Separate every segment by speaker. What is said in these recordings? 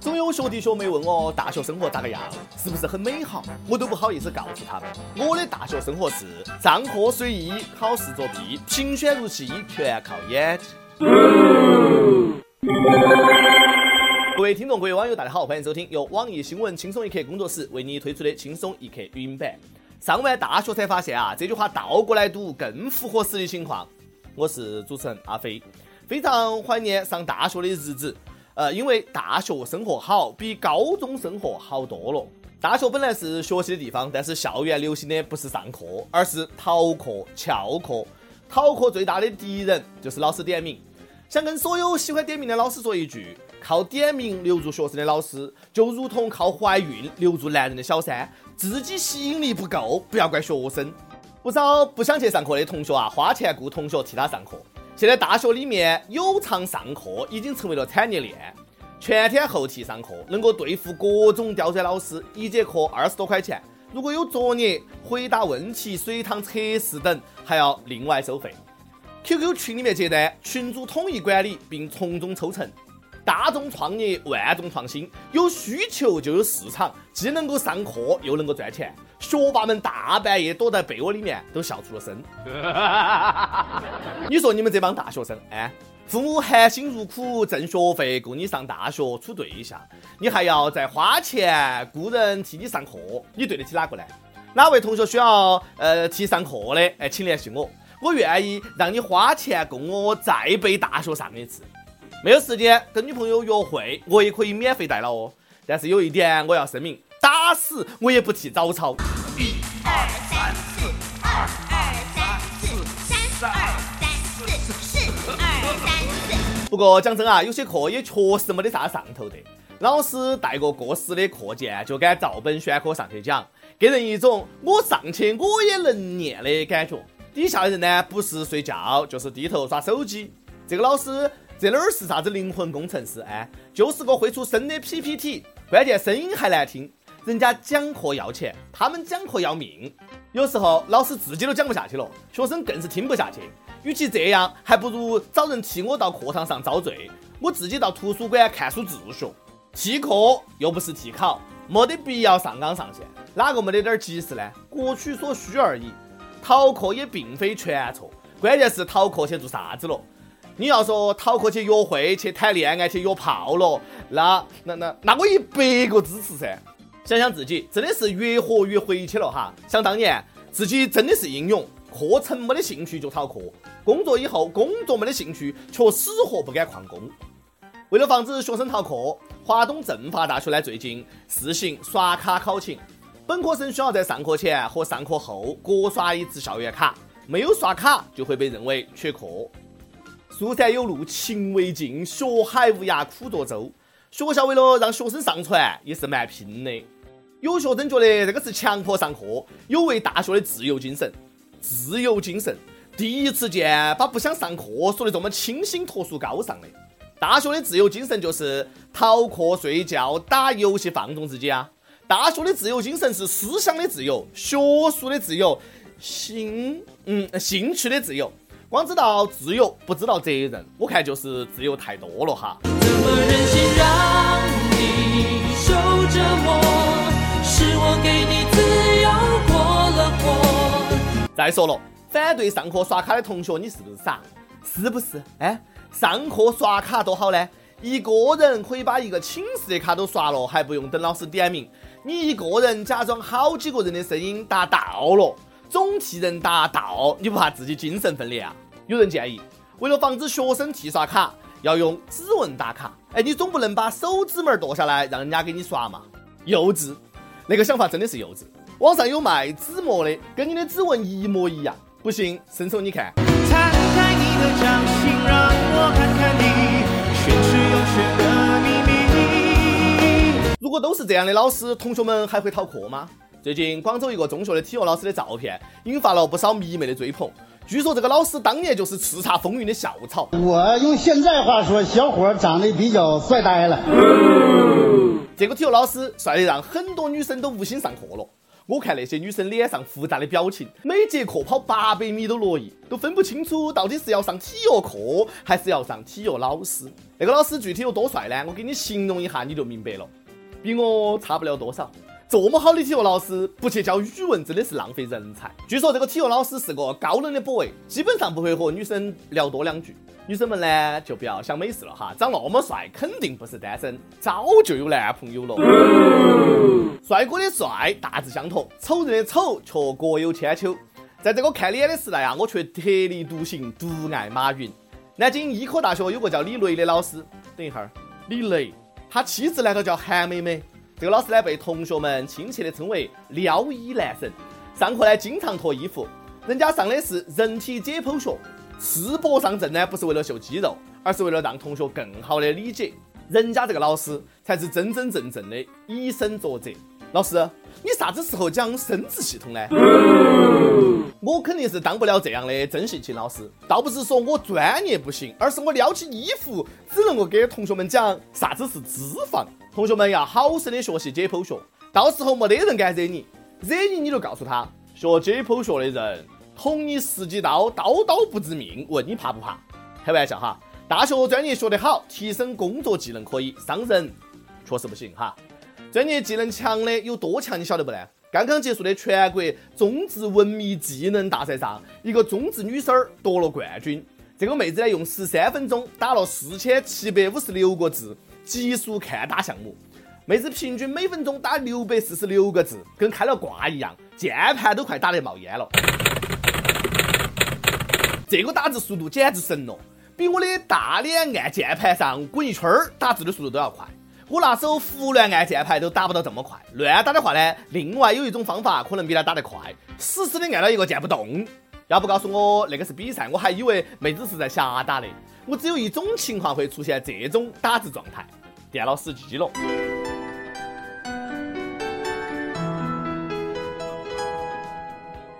Speaker 1: 总有学弟学妹问我大学生活咋个样，是不是很美好？我都不好意思告诉他们，我的大学生活是上课随意，考试作弊，评选入戏，全靠演技。各位听众，各位网友，大家好，欢迎收听由网易新闻轻松一刻工作室为你推出的轻松一刻语音版。上完大学才发现啊，这句话倒过来读更符合实际情况。我是主持人阿飞，非常怀念上大学的日子。呃，因为大学生活好，比高中生活好多了。大学本来是学习的地方，但是校园流行的不是上课，而是逃课、翘课。逃课最大的敌人就是老师点名。想跟所有喜欢点名的老师说一句：靠点名留住学生的老师，就如同靠怀孕留住男人的小三，自己吸引力不够，不要怪学生。不少不想去上课的同学啊，花钱雇同学替他上课。现在大学里面有偿上课已经成为了产业链，全天候替上课能够对付各种刁钻老师，一节课二十多块钱。如果有作业、回答问题、随堂测试等，还要另外收费。QQ 群里面接单，群主统一管理并从中抽成。大众创业，万众创新，有需求就有市场，既能够上课又能够赚钱。学霸们大半夜躲在被窝里面都笑出了声。你说你们这帮大学生，哎，父母含辛茹苦挣学费供你上大学处对象，你还要再花钱雇人替你上课，你对得起哪个呢？哪位同学需要呃替上课的，哎，请联系我，我愿意让你花钱供我再背大学上一次。没有时间跟女朋友约会，我也可以免费代劳哦。但是有一点我要声明。打死我也不替早操。一二三四，二二三四，三二三四，四二三四。不过讲真啊，有些课也确实没得啥上头的。老师带个过时的课件就敢照本宣科上去讲，给人一种我上去我也能念的感觉。底下的人呢，不是睡觉就是低头耍手机。这个老师这哪儿是啥子灵魂工程师？哎，就是个会出声的 PPT，关键声音还难听。人家讲课要钱，他们讲课要命。有时候老师自己都讲不下去了，学生更是听不下去。与其这样，还不如找人替我到课堂上遭罪，我自己到图书馆看书自学。替课又不是替考，没得必要上纲上线。哪个没得点急事呢？各取所需而已。逃课也并非全错，关键是逃课去做啥子了。你要说逃课去约会、去谈恋爱、去约炮了，那那那那我一百个支持噻。想想自己真的是越活越回去了哈！想当年自己真的是英勇，课程没得兴趣就逃课，工作以后工作没得兴趣却死活不敢旷工。为了防止学生逃课，华东政法大学呢最近试行刷卡考勤，本科生需要在上课前和上课后各刷一次校园卡，没有刷卡就会被认为缺课。书山有路勤为径，学海无涯苦作舟。学校为了让学生上传也是蛮拼的。有学生觉得这个是强迫上课，有违大学的自由精神。自由精神，第一次见把不想上课说的这么清新脱俗、高尚的。大学的自由精神就是逃课、睡觉、打游戏、放纵自己啊。大学的自由精神是思想的自由、学术的自由、兴嗯兴趣的自由。光知道自由，不知道责任，我看就是自由太多了哈。怎么忍心让再说了，反对上课刷卡的同学，你是不是傻？是不是？哎，上课刷卡多好呢？一个人可以把一个寝室的卡都刷了，还不用等老师点名。你一个人假装好几个人的声音达到了，总替人达到，你不怕自己精神分裂啊？有人建议，为了防止学生替刷卡，要用指纹打卡。哎，你总不能把手指纹剁下来让人家给你刷嘛？幼稚。那个想法真的是幼稚。网上有卖指膜的，跟你的指纹一模一样。不信，伸手你看。如果都是这样的老师，同学们还会逃课吗？最近广州一个中学的体育老师的照片引发了不少迷妹的追捧。据说这个老师当年就是叱咤风云的校草。
Speaker 2: 我用现在话说，小伙长得比较帅呆了。
Speaker 1: 这个体育老师帅得让很多女生都无心上课了。我看那些女生脸上复杂的表情，每节课跑八百米都乐意，都分不清楚到底是要上体育课还是要上体育老师。那个老师具体有多帅呢？我给你形容一下你就明白了，比我差不了多少。这么好的体育老师不去教语文，真的是浪费人才。据说这个体育老师是个高冷的 boy，基本上不会和女生聊多两句。女生们呢，就不要想美事了哈，长那么帅，肯定不是单身，早就有男朋友了。帅哥的帅大致相同，丑人的丑却各有千秋。在这个看脸的时代啊，我却特立独行，独爱马云。南京医科大学有个叫李雷的老师，等一下儿，李雷，他妻子难道叫韩美美？这个老师呢，被同学们亲切的称为“撩衣男神”。上课呢，经常脱衣服。人家上的是人体解剖学，赤膊上阵呢，不是为了秀肌肉，而是为了让同学更好的理解。人家这个老师才是真真正正的以身作则。老师，你啥子时候讲生殖系统呢？我肯定是当不了这样的真性情老师。倒不是说我专业不行，而是我撩起衣服，只能够给同学们讲啥子是脂肪。同学们要好生的学习解剖学，到时候没得人敢惹你，惹你你就告诉他，学解剖学的人捅你十几刀，刀刀不致命，问你怕不怕？开玩笑哈，大学专业学得好，提升工作技能可以，伤人确实不行哈。专业技能强的有多强，你晓得不呢？刚刚结束的全国中职文秘技能大赛上，一个中职女生儿夺了冠军。这个妹子呢，用十三分钟打了四千七百五十六个字。极速看打项目，妹子平均每分钟打六百四十六个字，跟开了挂一样，键盘都快打得冒烟了。这个打字速度简直神了，比我的大脸按键盘上滚一圈儿打字的速度都要快。我拿手胡乱按键盘都打不到这么快。乱打的话呢，另外有一种方法可能比他打得快，死死的按到一个键不动。要不告诉我那个是比赛，我还以为妹子是在瞎打的。我只有一种情况会出现这种打字状态。电脑死机了，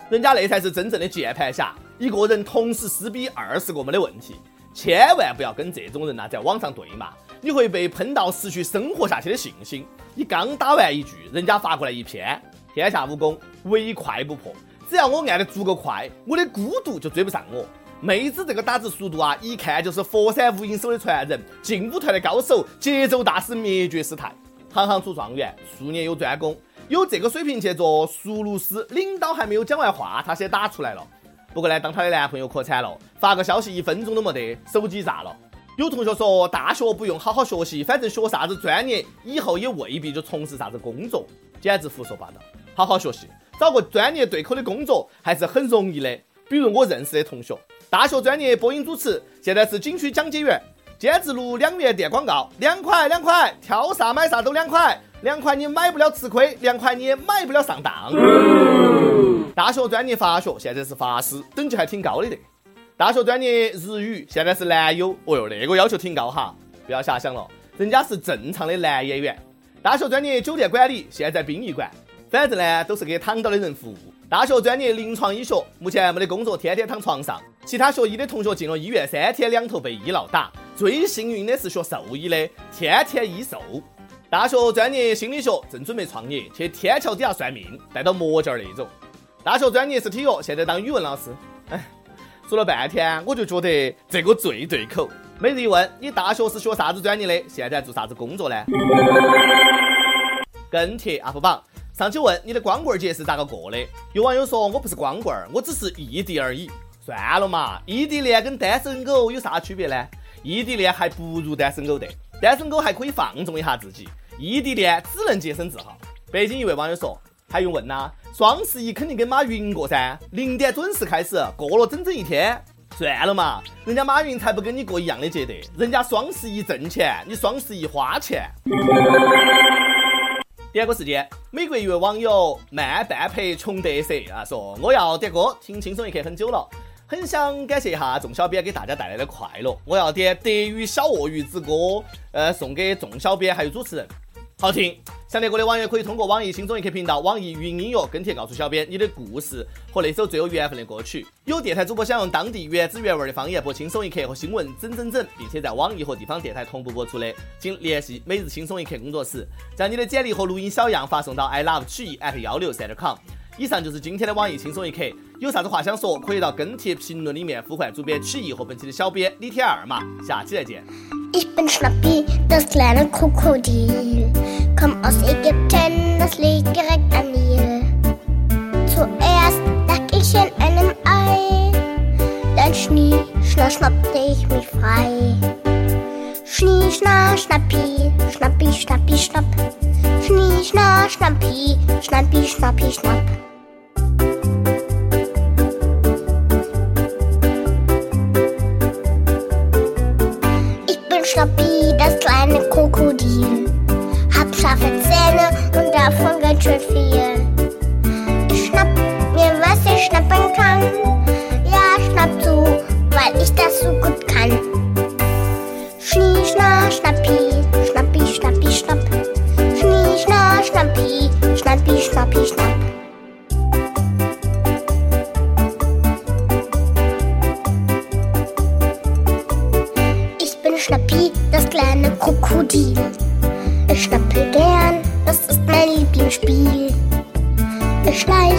Speaker 1: 人家那才是真正的键盘侠，一个人同时撕逼二十个没得问题，千万不要跟这种人呐在网上对骂，你会被喷到失去生活下去的信心。你刚打完一句，人家发过来一篇，天下武功唯快不破，只要我按的足够快，我的孤独就追不上我。妹子这个打字速度啊，一看就是佛山无影手的传人，劲舞团的高手，节奏大师，灭绝师太，行行出状元，数年有专攻，有这个水平去做熟路师，领导还没有讲完话，他先打出来了。不过呢，当她的男朋友可惨了，发个消息一分钟都没得，手机炸了。有同学说，大学不用好好学习，反正学啥子专业，以后也未必就从事啥子工作，简直胡说八道。好好学习，找个专业对口的工作还是很容易的。比如我认识的同学。大学专业播音主持，现在是景区讲解员，兼职录两元电广告，两块两块，挑啥买啥都两块，两块你买不了吃亏，两块你也买不了上当。大学专业法学，现在是法师，等级还挺高的得。大学专业日语，现在是男优，哦哟，那个要求挺高哈，不要瞎想了，人家是正常的男演员。大学专业酒店管理，现在殡仪馆，反正呢都是给躺倒的人服务。大学专业临床医学，目前没得工作，天天躺床上。其他学医的同学进了医院，三天两头被医闹打。最幸运的是学兽医的，天天医兽。大学专业心理学，正准备创业，去天桥底下算命，戴到墨镜那种。大学专业是体育，现在当语文老师。哎，说了半天，我就觉得这个最对口。每日一问，你大学是学啥子专业的？现在做啥子工作呢？跟帖 UP 榜。上期问你的光棍节是咋个过的？有网友说我不是光棍，我只是异地而已。算了嘛，异地恋跟单身狗有啥区别呢？异地恋还不如单身狗的，单身狗还可以放纵一下自己，异地恋只能洁身自好。北京一位网友说，还用问呐？双十一肯定跟马云过噻，零点准时开始，过了整整一天。算了嘛，人家马云才不跟你过一样的节的，人家双十一挣钱，你双十一花钱。点歌时间，美国一位网友慢半拍穷得瑟啊，说我要点歌，听轻松一刻很久了，很想感谢一下众小编给大家带来的快乐，我要点《德语小鳄鱼之歌》，呃，送给众小编还有主持人，好听，想听歌的网友可以通过网易轻松一刻频道、网易云音乐跟帖告诉小编你的故事和那首最有缘分的歌曲。有电台主播想用当地原汁原味的方言播轻松一刻和新闻整整整，并且在网易和地方电台同步播出的，请联系每日轻松一刻工作室，将你的简历和录音小样发送到 i love 曲艺 at 幺六三点 com。以上就是今天的网易轻松一刻，有啥子话想说，可以到跟帖评论里面呼唤主编曲艺和本期的小编李天二嘛。下期再见。
Speaker 3: Ich bin Schnappi, das kleine Krokodil. Komm aus Ägypten, das liegt direkt am Nil. Zuerst lag ich in einem Ei, dann schnie, schnapp, schnappte ich mich frei. Schnie, schna, schnappi, schnappi, schnappi, schnapp. Schnie, schna, schnappi, schnappi, schnappi, schnapp. Schnappi, das kleine Krokodil. Hab scharfe Zähne und davon ganz schön viel. Krokodil. Ich schnappe gern, das ist mein Lieblingsspiel. Ich schleich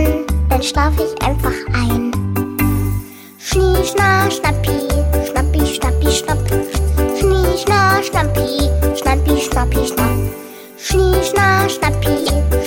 Speaker 3: an, dann schlaf ich einfach ein. Schnie, schna, schnappi, schnappi, schnappi, schnapp. Schnie, schna, schnappi, schnappi, schnappi, schnapp. Schnie, schna, schnappi.